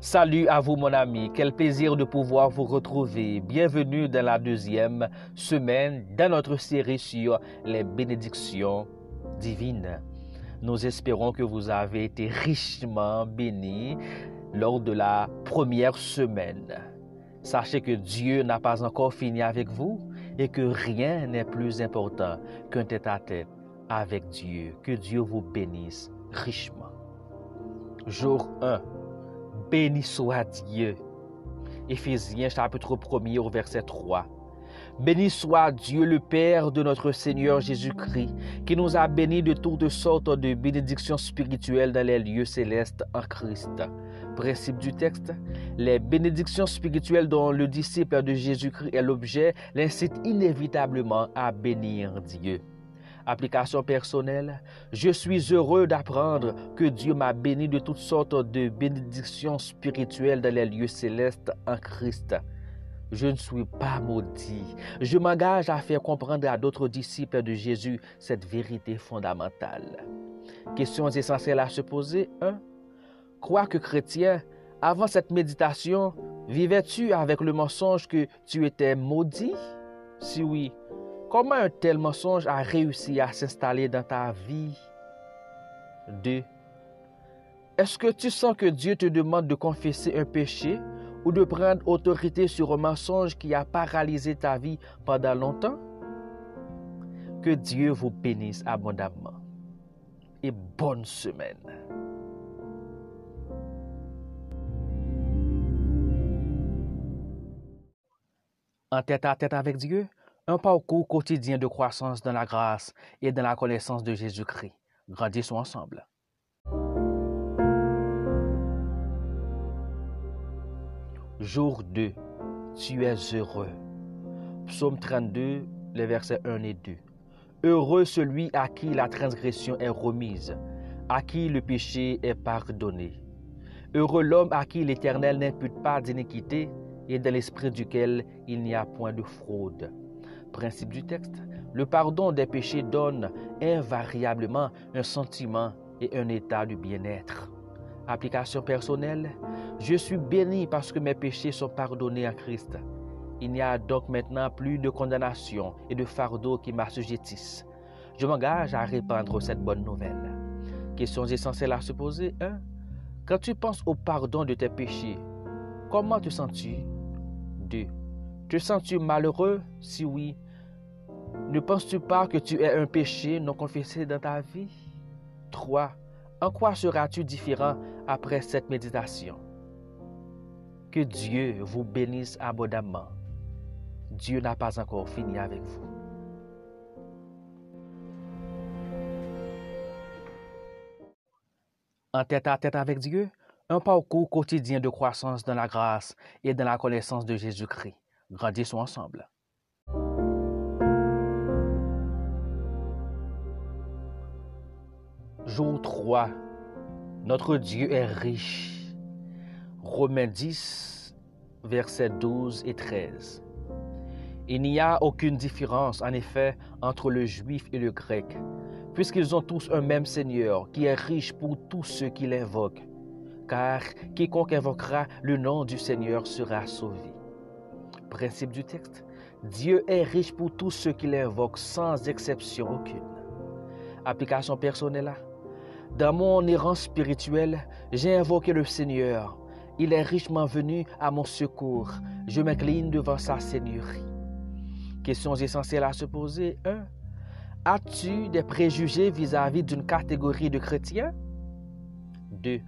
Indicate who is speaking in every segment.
Speaker 1: Salut à vous mon ami, quel plaisir de pouvoir vous retrouver. Bienvenue dans la deuxième semaine dans notre série sur les bénédictions divines. Nous espérons que vous avez été richement bénis lors de la première semaine. Sachez que Dieu n'a pas encore fini avec vous et que rien n'est plus important qu'un tête-à-tête avec Dieu. Que Dieu vous bénisse richement. Jour 1 Béni soit Dieu. Éphésiens chapitre 1 au verset 3. Béni soit Dieu le Père de notre Seigneur Jésus-Christ, qui nous a bénis de toutes sortes de bénédictions spirituelles dans les lieux célestes en Christ. Principe du texte, les bénédictions spirituelles dont le disciple de Jésus-Christ est l'objet l'incitent inévitablement à bénir Dieu. Application personnelle, je suis heureux d'apprendre que Dieu m'a béni de toutes sortes de bénédictions spirituelles dans les lieux célestes en Christ. Je ne suis pas maudit. Je m'engage à faire comprendre à d'autres disciples de Jésus cette vérité fondamentale. Questions essentielles à se poser. 1. que chrétien, avant cette méditation, vivais-tu avec le mensonge que tu étais maudit? Si oui, Comment un tel mensonge a réussi à s'installer dans ta vie? 2. Est-ce que tu sens que Dieu te demande de confesser un péché ou de prendre autorité sur un mensonge qui a paralysé ta vie pendant longtemps? Que Dieu vous bénisse abondamment et bonne semaine. En tête à tête avec Dieu, un parcours quotidien de croissance dans la grâce et dans la connaissance de Jésus-Christ. Grandissons ensemble. Jour 2. Tu es heureux. Psaume 32, les versets 1 et 2. Heureux celui à qui la transgression est remise, à qui le péché est pardonné. Heureux l'homme à qui l'Éternel n'impute pas d'iniquité et dans l'esprit duquel il n'y a point de fraude. Principe du texte, le pardon des péchés donne invariablement un sentiment et un état de bien-être. Application personnelle, je suis béni parce que mes péchés sont pardonnés en Christ. Il n'y a donc maintenant plus de condamnation et de fardeau qui m'assujettissent. Je m'engage à répandre cette bonne nouvelle. Questions essentielles à se poser 1. Quand tu penses au pardon de tes péchés, comment te sens-tu? 2. Te sens-tu malheureux? Si oui, ne penses-tu pas que tu es un péché non confessé dans ta vie? 3. En quoi seras-tu différent après cette méditation? Que Dieu vous bénisse abondamment. Dieu n'a pas encore fini avec vous. En tête à tête avec Dieu, un parcours quotidien de croissance dans la grâce et dans la connaissance de Jésus-Christ. Grandissons ensemble. Jour 3. Notre Dieu est riche. Romains 10, versets 12 et 13. Il n'y a aucune différence, en effet, entre le juif et le grec, puisqu'ils ont tous un même Seigneur qui est riche pour tous ceux qui l'invoquent, car quiconque invoquera le nom du Seigneur sera sauvé. Principe du texte. Dieu est riche pour tous ceux qui l'invoquent sans exception aucune. Application personnelle. Dans mon errance spirituelle, j'ai invoqué le Seigneur. Il est richement venu à mon secours. Je m'incline devant sa seigneurie. Questions essentielles à se poser. 1. As-tu des préjugés vis-à-vis d'une catégorie de chrétiens? 2.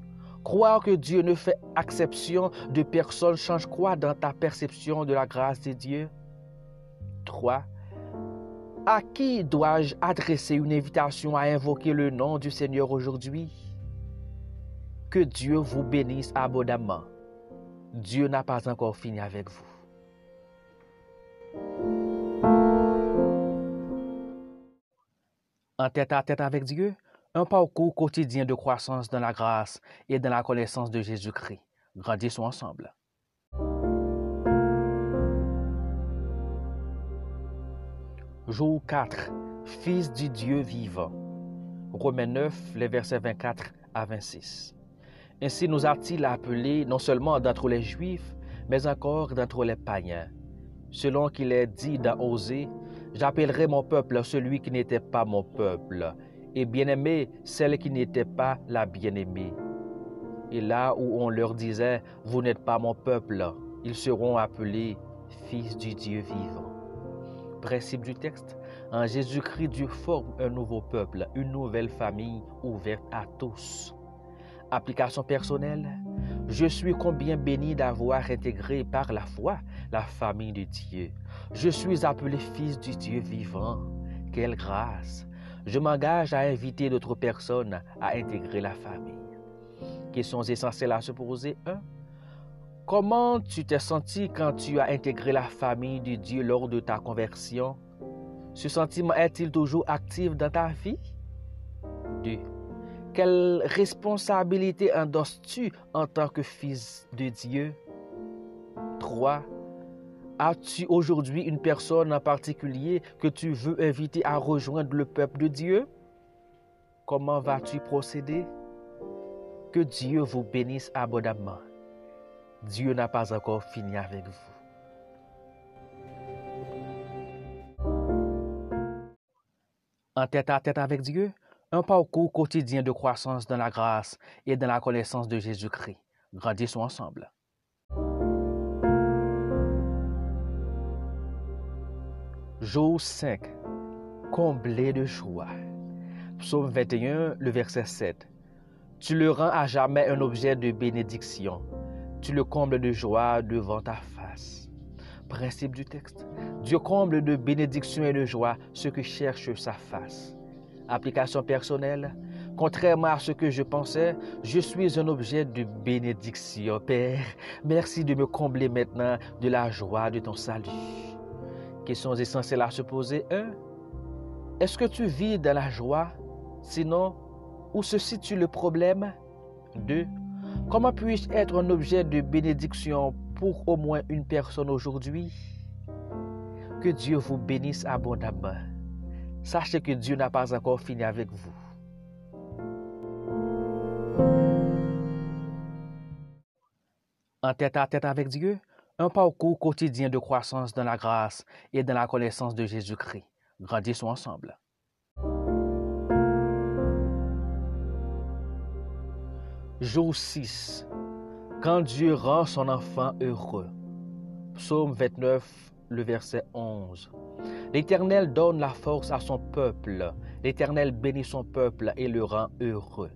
Speaker 1: Croire que Dieu ne fait exception de personne change quoi dans ta perception de la grâce de Dieu? 3. À qui dois-je adresser une invitation à invoquer le nom du Seigneur aujourd'hui? Que Dieu vous bénisse abondamment. Dieu n'a pas encore fini avec vous. En tête à tête avec Dieu, un parcours quotidien de croissance dans la grâce et dans la connaissance de Jésus-Christ. Grandissons ensemble. Jour 4. Fils du Dieu vivant. Romains 9, les versets 24 à 26. Ainsi nous a-t-il appelés non seulement d'entre les Juifs, mais encore d'entre les païens. Selon qu'il est dit dans Osée, J'appellerai mon peuple celui qui n'était pas mon peuple, et bien-aimé celle qui n'était pas la bien-aimée. Et là où on leur disait, Vous n'êtes pas mon peuple, ils seront appelés fils du Dieu vivant. Principe du texte, en Jésus-Christ, Dieu forme un nouveau peuple, une nouvelle famille ouverte à tous. Application personnelle, je suis combien béni d'avoir intégré par la foi la famille de Dieu. Je suis appelé fils du Dieu vivant. Quelle grâce. Je m'engage à inviter d'autres personnes à intégrer la famille. Questions essentielles à se poser. 1. Comment tu t'es senti quand tu as intégré la famille de Dieu lors de ta conversion? Ce sentiment est-il toujours actif dans ta vie? 2. Quelle responsabilité endosses-tu en tant que fils de Dieu? 3. As-tu aujourd'hui une personne en particulier que tu veux inviter à rejoindre le peuple de Dieu? Comment vas-tu procéder? Que Dieu vous bénisse abondamment. Dieu n'a pas encore fini avec vous. En tête à tête avec Dieu, un parcours quotidien de croissance dans la grâce et dans la connaissance de Jésus-Christ. Grandissons ensemble. Jour 5. Comblé de joie. Psaume 21, le verset 7. Tu le rends à jamais un objet de bénédiction. Tu le combles de joie devant ta face. Principe du texte. Dieu comble de bénédiction et de joie ceux qui cherchent sa face. Application personnelle. Contrairement à ce que je pensais, je suis un objet de bénédiction. Père, merci de me combler maintenant de la joie de ton salut. Questions essentielles à se poser. 1. Est-ce que tu vis dans la joie? Sinon, où se situe le problème? 2. Comment puis-je être un objet de bénédiction pour au moins une personne aujourd'hui? Que Dieu vous bénisse abondamment. Sachez que Dieu n'a pas encore fini avec vous. En tête à tête avec Dieu, un parcours quotidien de croissance dans la grâce et dans la connaissance de Jésus-Christ. Grandissons ensemble. Jour 6. Quand Dieu rend son enfant heureux. Psaume 29, le verset 11. L'Éternel donne la force à son peuple. L'Éternel bénit son peuple et le rend heureux.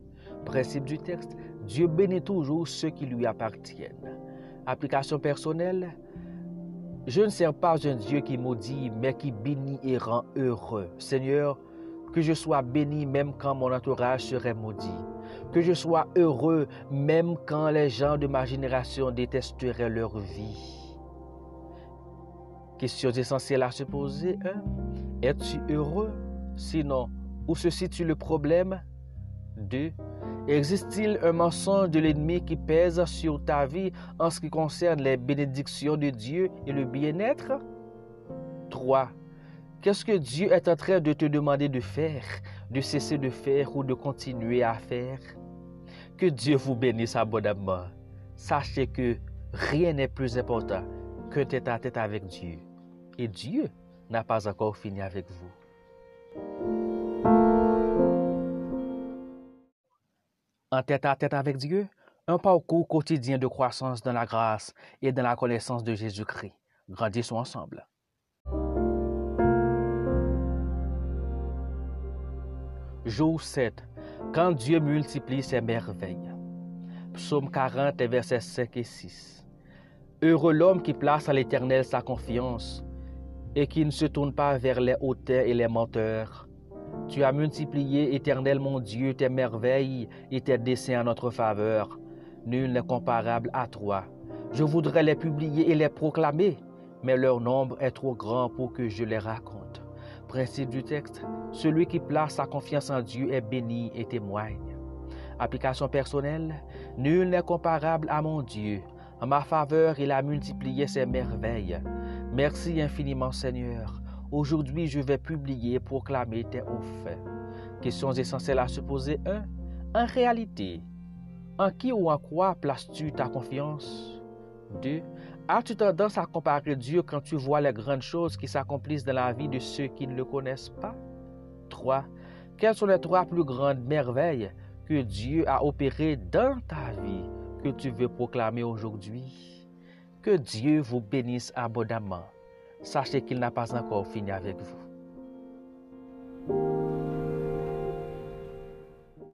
Speaker 1: Principe du texte, Dieu bénit toujours ceux qui lui appartiennent. Application personnelle, je ne sers pas un Dieu qui maudit, mais qui bénit et rend heureux. Seigneur, que je sois béni même quand mon entourage serait maudit. Que je sois heureux même quand les gens de ma génération détesteraient leur vie. Questions essentielles à se poser. Es-tu heureux? Sinon, où se situe le problème? 2. Existe-t-il un mensonge de l'ennemi qui pèse sur ta vie en ce qui concerne les bénédictions de Dieu et le bien-être? 3. Qu'est-ce que Dieu est en train de te demander de faire, de cesser de faire ou de continuer à faire? Que Dieu vous bénisse abondamment. Sachez que rien n'est plus important que tête à tête avec Dieu. Et Dieu n'a pas encore fini avec vous. En tête à tête avec Dieu, un parcours quotidien de croissance dans la grâce et dans la connaissance de Jésus-Christ. Grandissons ensemble. Jour 7. Quand Dieu multiplie ses merveilles. Psaume 40, versets 5 et 6. Heureux l'homme qui place à l'Éternel sa confiance et qui ne se tourne pas vers les hauteurs et les menteurs tu as multiplié, éternel mon Dieu, tes merveilles et tes desseins en notre faveur. Nul n'est comparable à toi. Je voudrais les publier et les proclamer, mais leur nombre est trop grand pour que je les raconte. Principe du texte, celui qui place sa confiance en Dieu est béni et témoigne. Application personnelle, nul n'est comparable à mon Dieu. En ma faveur, il a multiplié ses merveilles. Merci infiniment Seigneur. Aujourd'hui, je vais publier et proclamer tes hauts faits. Questions essentielles à se poser. 1. En réalité, En qui ou en quoi places-tu ta confiance? 2. As-tu tendance à comparer Dieu quand tu vois les grandes choses qui s'accomplissent dans la vie de ceux qui ne le connaissent pas? 3. Quelles sont les trois plus grandes merveilles que Dieu a opérées dans ta vie que tu veux proclamer aujourd'hui? Que Dieu vous bénisse abondamment. sachez qu'il n'a pas encore fini avec vous.